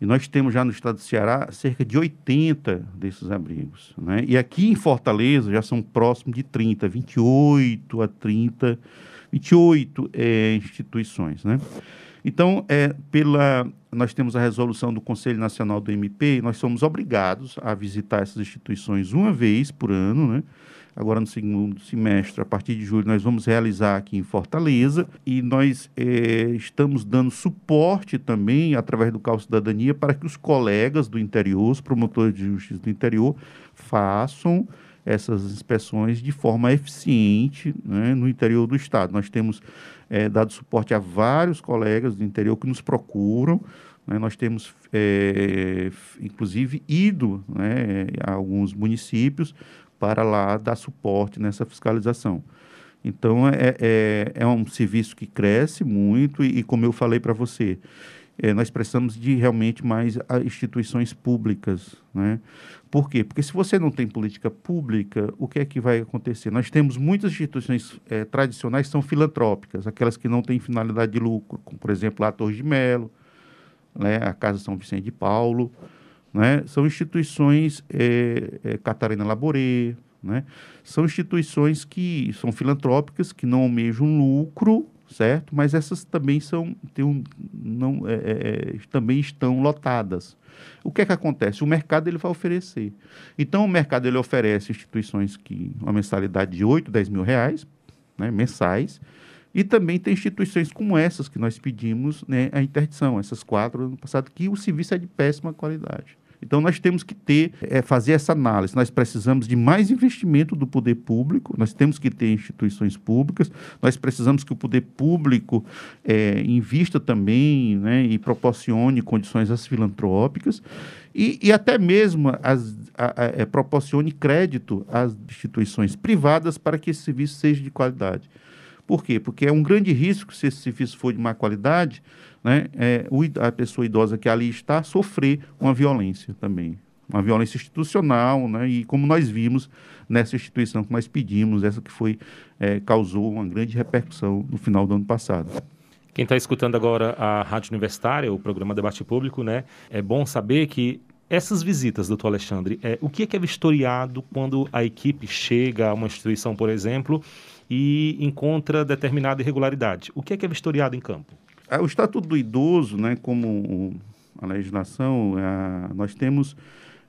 e nós temos já no estado do Ceará cerca de 80 desses abrigos. Né? E aqui em Fortaleza já são próximos de 30, 28 a 30 28 é, instituições. Né? Então, é, pela, nós temos a resolução do Conselho Nacional do MP, nós somos obrigados a visitar essas instituições uma vez por ano, né? Agora, no segundo semestre, a partir de julho, nós vamos realizar aqui em Fortaleza e nós é, estamos dando suporte também, através do Cal Cidadania, para que os colegas do interior, os promotores de justiça do interior, façam essas inspeções de forma eficiente né, no interior do Estado. Nós temos é, dado suporte a vários colegas do interior que nos procuram. Né, nós temos, é, inclusive, ido né, a alguns municípios para lá dar suporte nessa fiscalização. Então, é, é, é um serviço que cresce muito e, e como eu falei para você, é, nós precisamos de realmente mais instituições públicas. Né? Por quê? Porque se você não tem política pública, o que é que vai acontecer? Nós temos muitas instituições é, tradicionais que são filantrópicas, aquelas que não têm finalidade de lucro, como, por exemplo, a Torre de Melo, né? a Casa São Vicente de Paulo. Né? São instituições, é, é, Catarina Laborê, né? são instituições que são filantrópicas, que não almejam lucro, certo? Mas essas também são, tem um, não, também estão lotadas. O que é que acontece? O mercado ele vai oferecer. Então, o mercado ele oferece instituições que uma mensalidade de 8, 10 mil reais, né, mensais, e também tem instituições como essas que nós pedimos né, a interdição, essas quatro ano passado, que o serviço é de péssima qualidade. Então, nós temos que ter, é, fazer essa análise. Nós precisamos de mais investimento do poder público, nós temos que ter instituições públicas, nós precisamos que o poder público é, invista também né, e proporcione condições às filantrópicas e, e até mesmo as, a, a, é, proporcione crédito às instituições privadas para que esse serviço seja de qualidade. Por quê? Porque é um grande risco, se esse serviço for de má qualidade, né, é, a pessoa idosa que ali está sofrer uma violência também. Uma violência institucional, né, e como nós vimos nessa instituição que nós pedimos, essa que foi é, causou uma grande repercussão no final do ano passado. Quem está escutando agora a Rádio Universitária, o programa Debate Público, né, é bom saber que essas visitas, doutor Alexandre, é, o que é, que é vistoriado quando a equipe chega a uma instituição, por exemplo, e encontra determinada irregularidade. O que é que é vistoriado em campo? É, o Estatuto do Idoso, né, como a legislação, a, nós temos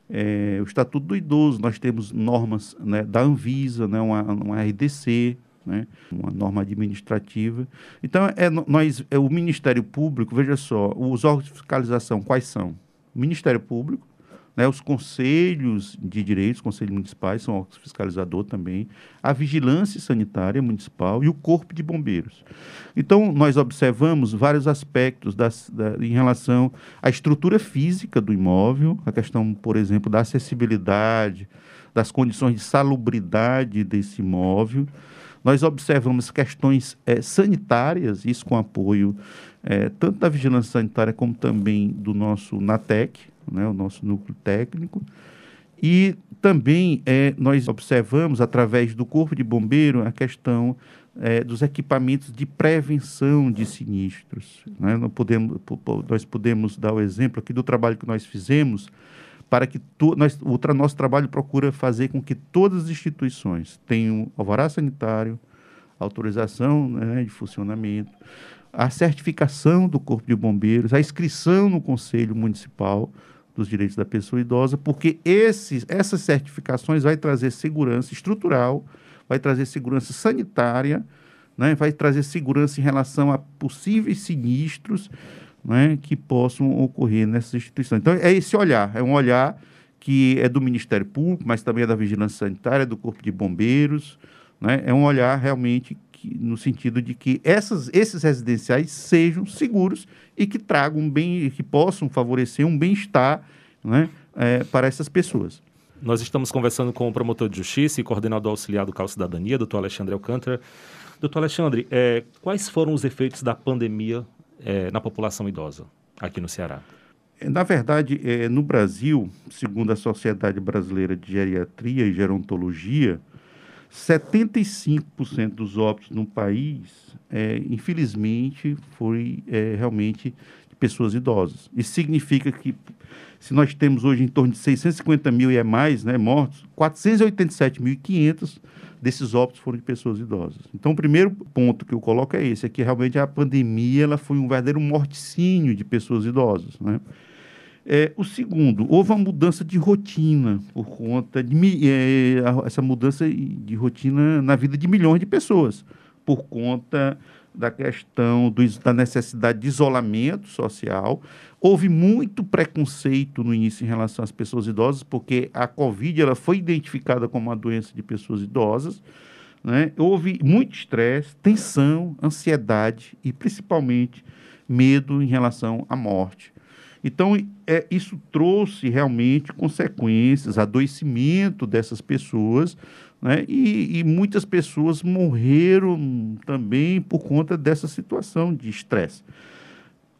é, o Estatuto do Idoso, nós temos normas né, da Anvisa, né, uma, uma RDC, né, uma norma administrativa. Então, é, nós, é o Ministério Público, veja só, os órgãos de fiscalização, quais são? Ministério Público, né, os conselhos de direitos, conselhos municipais, são órgãos fiscalizador também, a vigilância sanitária municipal e o corpo de bombeiros. Então, nós observamos vários aspectos das, da, em relação à estrutura física do imóvel, a questão, por exemplo, da acessibilidade, das condições de salubridade desse imóvel. Nós observamos questões é, sanitárias, isso com apoio é, tanto da vigilância sanitária como também do nosso NATEC, né, o nosso núcleo técnico. E também é, nós observamos, através do Corpo de Bombeiro, a questão é, dos equipamentos de prevenção de sinistros. Né? Nós, podemos, nós podemos dar o exemplo aqui do trabalho que nós fizemos para que to, nós, o tra, nosso trabalho procura fazer com que todas as instituições tenham alvará sanitário, autorização né, de funcionamento, a certificação do Corpo de Bombeiros, a inscrição no Conselho Municipal, dos direitos da pessoa idosa, porque esses, essas certificações vai trazer segurança estrutural, vai trazer segurança sanitária, né, vai trazer segurança em relação a possíveis sinistros né, que possam ocorrer nessas instituições. Então, é esse olhar, é um olhar que é do Ministério Público, mas também é da Vigilância Sanitária, do Corpo de Bombeiros, né, é um olhar realmente que, no sentido de que essas, esses residenciais sejam seguros e que tragam bem, que possam favorecer um bem-estar né, é, para essas pessoas. Nós estamos conversando com o promotor de justiça e coordenador auxiliar do CAL Cidadania, doutor Alexandre Alcântara. Doutor Alexandre, é, quais foram os efeitos da pandemia é, na população idosa aqui no Ceará? Na verdade, é, no Brasil, segundo a Sociedade Brasileira de Geriatria e Gerontologia, 75% dos óbitos no país, é, infelizmente, foi é, realmente de pessoas idosas. Isso significa que, se nós temos hoje em torno de 650 mil e é mais né, mortos, 487.500 desses óbitos foram de pessoas idosas. Então, o primeiro ponto que eu coloco é esse, é que realmente a pandemia ela foi um verdadeiro morticínio de pessoas idosas, né? É, o segundo, houve uma mudança de rotina por conta de é, essa mudança de rotina na vida de milhões de pessoas, por conta da questão do, da necessidade de isolamento social. Houve muito preconceito no início em relação às pessoas idosas, porque a Covid ela foi identificada como uma doença de pessoas idosas. Né? Houve muito estresse, tensão, ansiedade e principalmente medo em relação à morte. Então, é, isso trouxe realmente consequências, adoecimento dessas pessoas, né? E, e, muitas pessoas morreram também por conta dessa situação de estresse.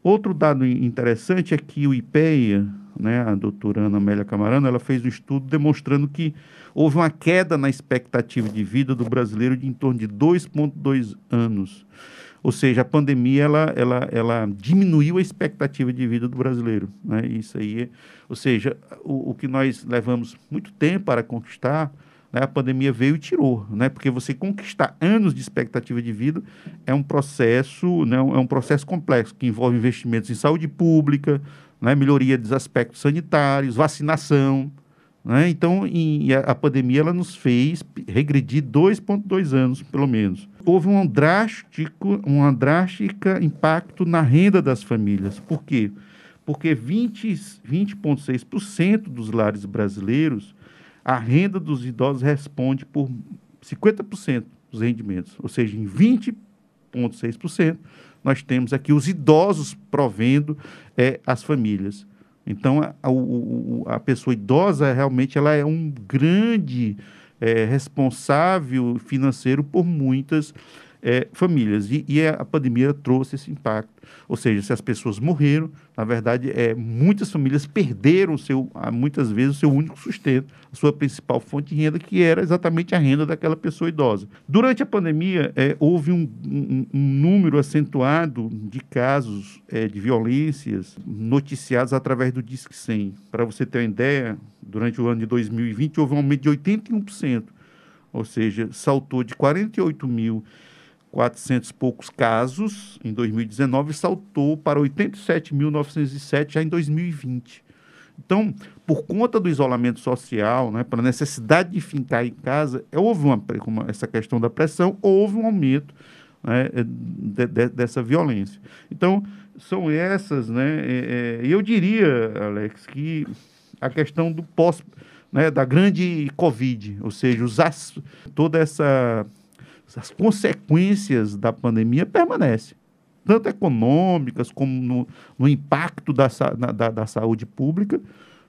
Outro dado interessante é que o IPEA, né, a doutora Ana Amélia Camarano, ela fez um estudo demonstrando que houve uma queda na expectativa de vida do brasileiro de em torno de 2,2 anos. Ou seja, a pandemia ela, ela, ela diminuiu a expectativa de vida do brasileiro. Né? Isso aí, ou seja, o, o que nós levamos muito tempo para conquistar, né, a pandemia veio e tirou, né, porque você conquistar anos de expectativa de vida é um processo, né, é um processo complexo que envolve investimentos em saúde pública, né, melhoria dos aspectos sanitários, vacinação, né? Então, em, a, pandemia ela nos fez regredir 2,2 anos, pelo menos. Houve um drástico, um drástico impacto na renda das famílias. Por quê? Porque 20,6% 20 dos lares brasileiros, a renda dos idosos responde por 50% dos rendimentos. Ou seja, em 20,6%, nós temos aqui os idosos provendo é, as famílias. Então, a, a, a pessoa idosa realmente ela é um grande é, responsável financeiro por muitas é, famílias. E, e, a pandemia trouxe esse impacto. Ou seja, se as pessoas morreram, na verdade, é, muitas famílias perderam seu, muitas vezes o seu único sustento, a sua principal fonte de renda, que era exatamente a renda daquela pessoa idosa. Durante a pandemia, é, houve um, um, um, número acentuado de casos é, de violências noticiados através do Disque 100. Para você ter uma ideia, durante o ano de 2020, houve um aumento de 81%. Ou seja, saltou de 48 mil 400 poucos casos em 2019 saltou para 87.907 já em 2020. Então, por conta do isolamento social, né, pela necessidade de ficar em casa, houve uma, essa questão da pressão, houve um aumento né, de, de, dessa violência. Então, são essas, né? É, é, eu diria, Alex, que a questão do pós, né, da grande Covid, ou seja, os, toda essa as consequências da pandemia permanecem, tanto econômicas como no, no impacto da, da, da, saúde pública,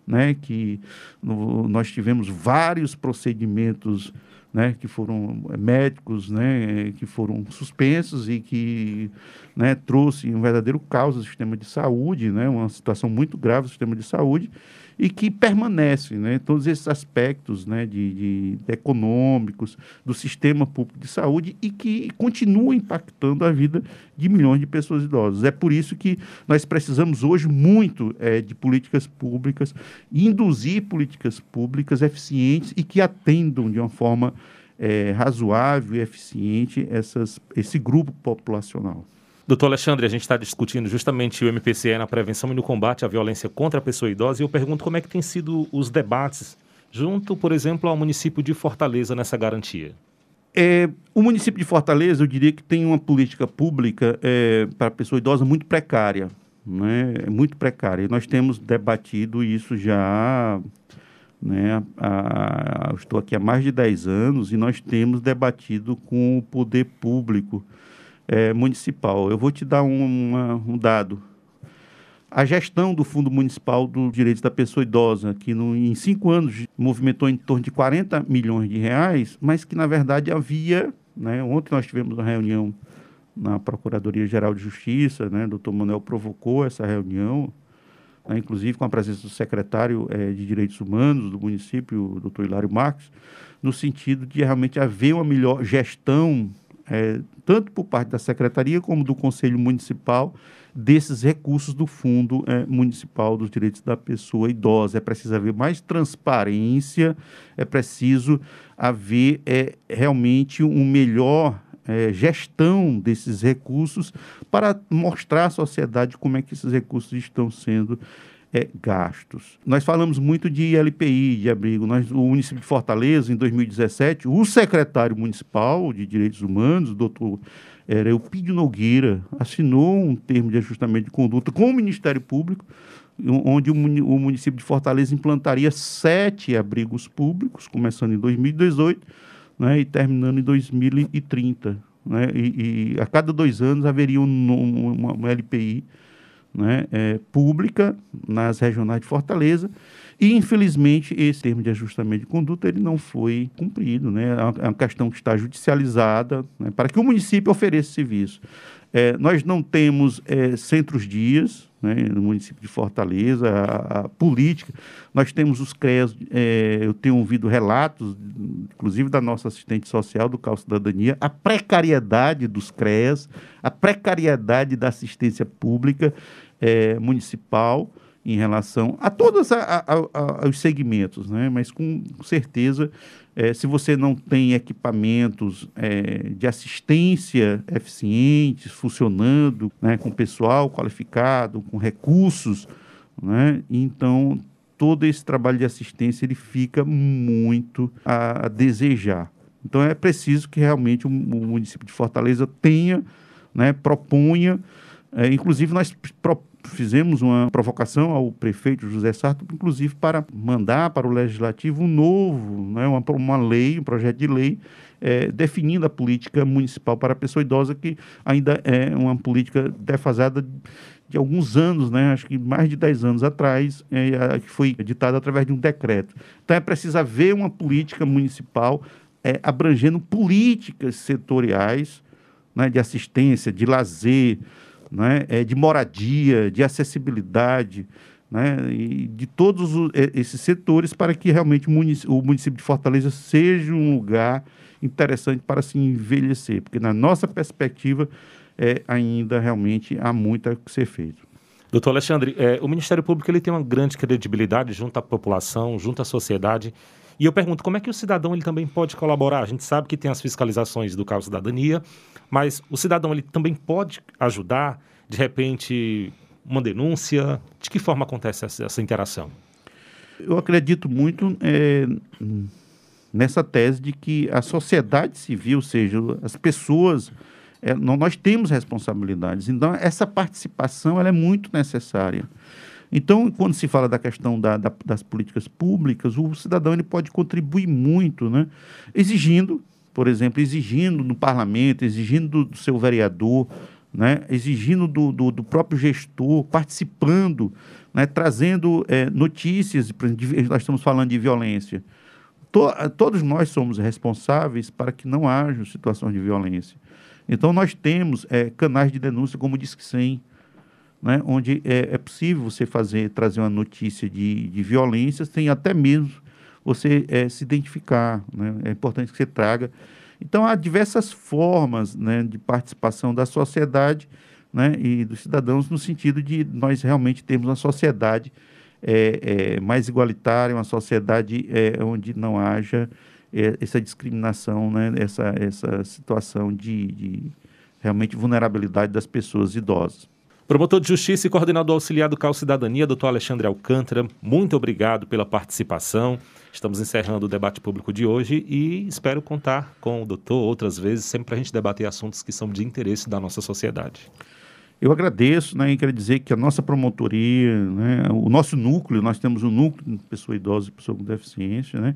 né, que no, nós tivemos vários procedimentos né, que foram é, médicos, né, que foram suspensos e que né, trouxe um verdadeiro caos ao sistema de saúde, né, uma situação muito grave do sistema de saúde, e que permanece, né, todos esses aspectos né, de, de, de, econômicos do sistema público de saúde e que continuam impactando a vida de milhões de pessoas idosas. É por isso que nós precisamos hoje muito é, de políticas públicas, induzir políticas públicas eficientes e que atendam de uma forma é, razoável e eficiente essas, esse grupo populacional. Doutor Alexandre, a gente está discutindo justamente o MPCE na prevenção e no combate à violência contra a pessoa idosa e eu pergunto como é que têm sido os debates junto, por exemplo, ao município de Fortaleza nessa garantia. É, o município de Fortaleza, eu diria que tem uma política pública é, para a pessoa idosa muito precária, né? muito precária. E nós temos debatido isso já, né? A, estou aqui há mais de 10 anos e nós temos debatido com o poder público é, municipal. Eu vou te dar um, uma, um dado. A gestão do Fundo Municipal dos Direitos da Pessoa Idosa, que no, em cinco anos movimentou em torno de 40 milhões de reais, mas que, na verdade, havia... Né, ontem nós tivemos uma reunião na Procuradoria-Geral de Justiça, né, o doutor Manuel provocou essa reunião, né, inclusive com a presença do secretário é, de Direitos Humanos do município, o doutor Hilário Marques, no sentido de realmente haver uma melhor gestão é, tanto por parte da Secretaria como do Conselho Municipal, desses recursos do Fundo é, Municipal dos Direitos da Pessoa Idosa. É preciso haver mais transparência, é preciso haver é, realmente um melhor é, gestão desses recursos para mostrar à sociedade como é que esses recursos estão sendo é, gastos. Nós falamos muito de LPI, de abrigo. Nós, o município de Fortaleza, em 2017, o secretário municipal de Direitos Humanos, o doutor era Eupídio Nogueira, assinou um termo de ajustamento de conduta com o Ministério Público, onde o município de Fortaleza implantaria sete abrigos públicos, começando em 2018 né, e terminando em 2030. Né, e, e a cada dois anos haveria um, um, uma LPI né, é, pública nas regionais de Fortaleza e infelizmente esse termo de ajustamento de conduta ele não foi cumprido, né? É uma questão que está judicializada né, para que o município ofereça serviço. É, nós não temos é, centros-dias né, no município de Fortaleza, a, a, política. Nós temos os CREAS, é, eu tenho ouvido relatos, inclusive da nossa assistente social do Cal Cidadania, a precariedade dos CREAS, a precariedade da assistência pública é, municipal em relação a todos a, a, a, os segmentos, né? mas com certeza, é, se você não tem equipamentos é, de assistência eficientes, funcionando, né? com pessoal qualificado, com recursos, né? então todo esse trabalho de assistência ele fica muito a, desejar. Então é preciso que realmente o, o município de Fortaleza tenha, né, proponha, é, inclusive nós pro, fizemos uma provocação ao prefeito José Sarto, inclusive para mandar para o legislativo um novo, né, uma, uma lei, um projeto de lei é, definindo a política municipal para a pessoa idosa, que ainda é uma política defasada de alguns anos, né, acho que mais de 10 anos atrás, é, que foi editada através de um decreto. Então é preciso haver uma política municipal é, abrangendo políticas setoriais né, de assistência, de lazer, né, é, de moradia, de acessibilidade, né, e de todos os, esses setores para que realmente o município, o município de Fortaleza seja um lugar interessante para se envelhecer, porque na nossa perspectiva é, ainda realmente há muito a ser feito. Doutor Alexandre, é, o Ministério Público ele tem uma grande credibilidade junto à população, junto à sociedade. E eu pergunto, como é que o cidadão ele também pode colaborar? A gente sabe que tem as fiscalizações do Cargo Cidadania, mas o cidadão ele também pode ajudar, de repente, uma denúncia? De que forma acontece essa, essa interação? Eu acredito muito é, nessa tese de que a sociedade civil, ou seja, as pessoas, é, nós temos responsabilidades. Então, essa participação ela é muito necessária. Então, quando se fala da questão da, da, das políticas públicas, o cidadão ele pode contribuir muito, né? exigindo, por exemplo, exigindo no parlamento, exigindo do, seu vereador, né? exigindo do, do, do, próprio gestor, participando, né? trazendo é, notícias, nós estamos falando de violência. To, todos nós somos responsáveis para que não haja situações de violência. Então, nós temos é, canais de denúncia como o Disque 100, né, onde é, é, possível você fazer, trazer uma notícia de, de violência sem até mesmo você é, se identificar. Né? É importante que você traga. Então, há diversas formas né, de participação da sociedade né, e dos cidadãos no sentido de nós realmente termos uma sociedade é, é, mais igualitária, uma sociedade onde não haja essa discriminação, né, essa, essa situação de, de realmente vulnerabilidade das pessoas idosas. Promotor de Justiça e coordenador auxiliar do CAL Cidadania, doutor Alexandre Alcântara, muito obrigado pela participação. Estamos encerrando o debate público de hoje e espero contar com o doutor outras vezes, sempre para a gente debater assuntos que são de interesse da nossa sociedade. Eu agradeço, né, e quero dizer que a nossa promotoria, né, o nosso núcleo, nós temos um núcleo de pessoa idosa e pessoa com deficiência, né,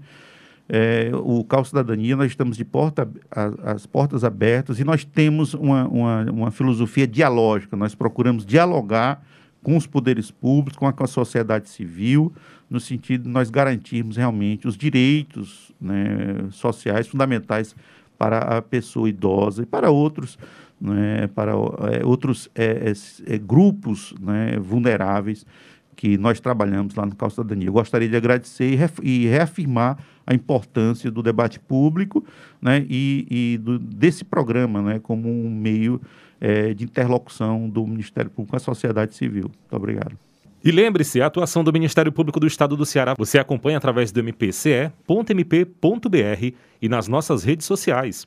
é, o Cal Cidadania, nós estamos de porta, a, as portas abertas e nós temos uma, uma, uma, filosofia dialógica. Nós procuramos dialogar com os poderes públicos, com a, com a sociedade civil, no sentido de nós garantirmos realmente os direitos né, sociais fundamentais para a pessoa idosa e para outros, né, para é, outros é, é, é grupos né, vulneráveis que nós trabalhamos lá no Cal Cidadania. Eu gostaria de agradecer e, reafirmar a importância do debate público né, e, e do, desse programa né, como um meio é, de interlocução do Ministério Público com a sociedade civil. Muito obrigado. E lembre-se, a atuação do Ministério Público do Estado do Ceará você acompanha através do mpce.mp.br e nas nossas redes sociais.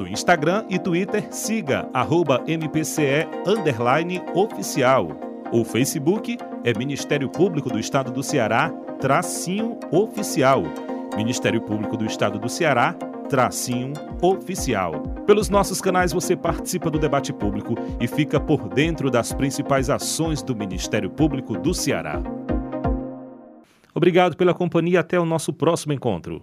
No Instagram e Twitter, siga arroba MPCE oficial. O Facebook é Ministério Público do Estado do Ceará, tracinho oficial. Ministério Público do Estado do Ceará, tracinho oficial. Pelos nossos canais você participa do debate público e fica por dentro das principais ações do Ministério Público do Ceará. Obrigado pela companhia até o nosso próximo encontro.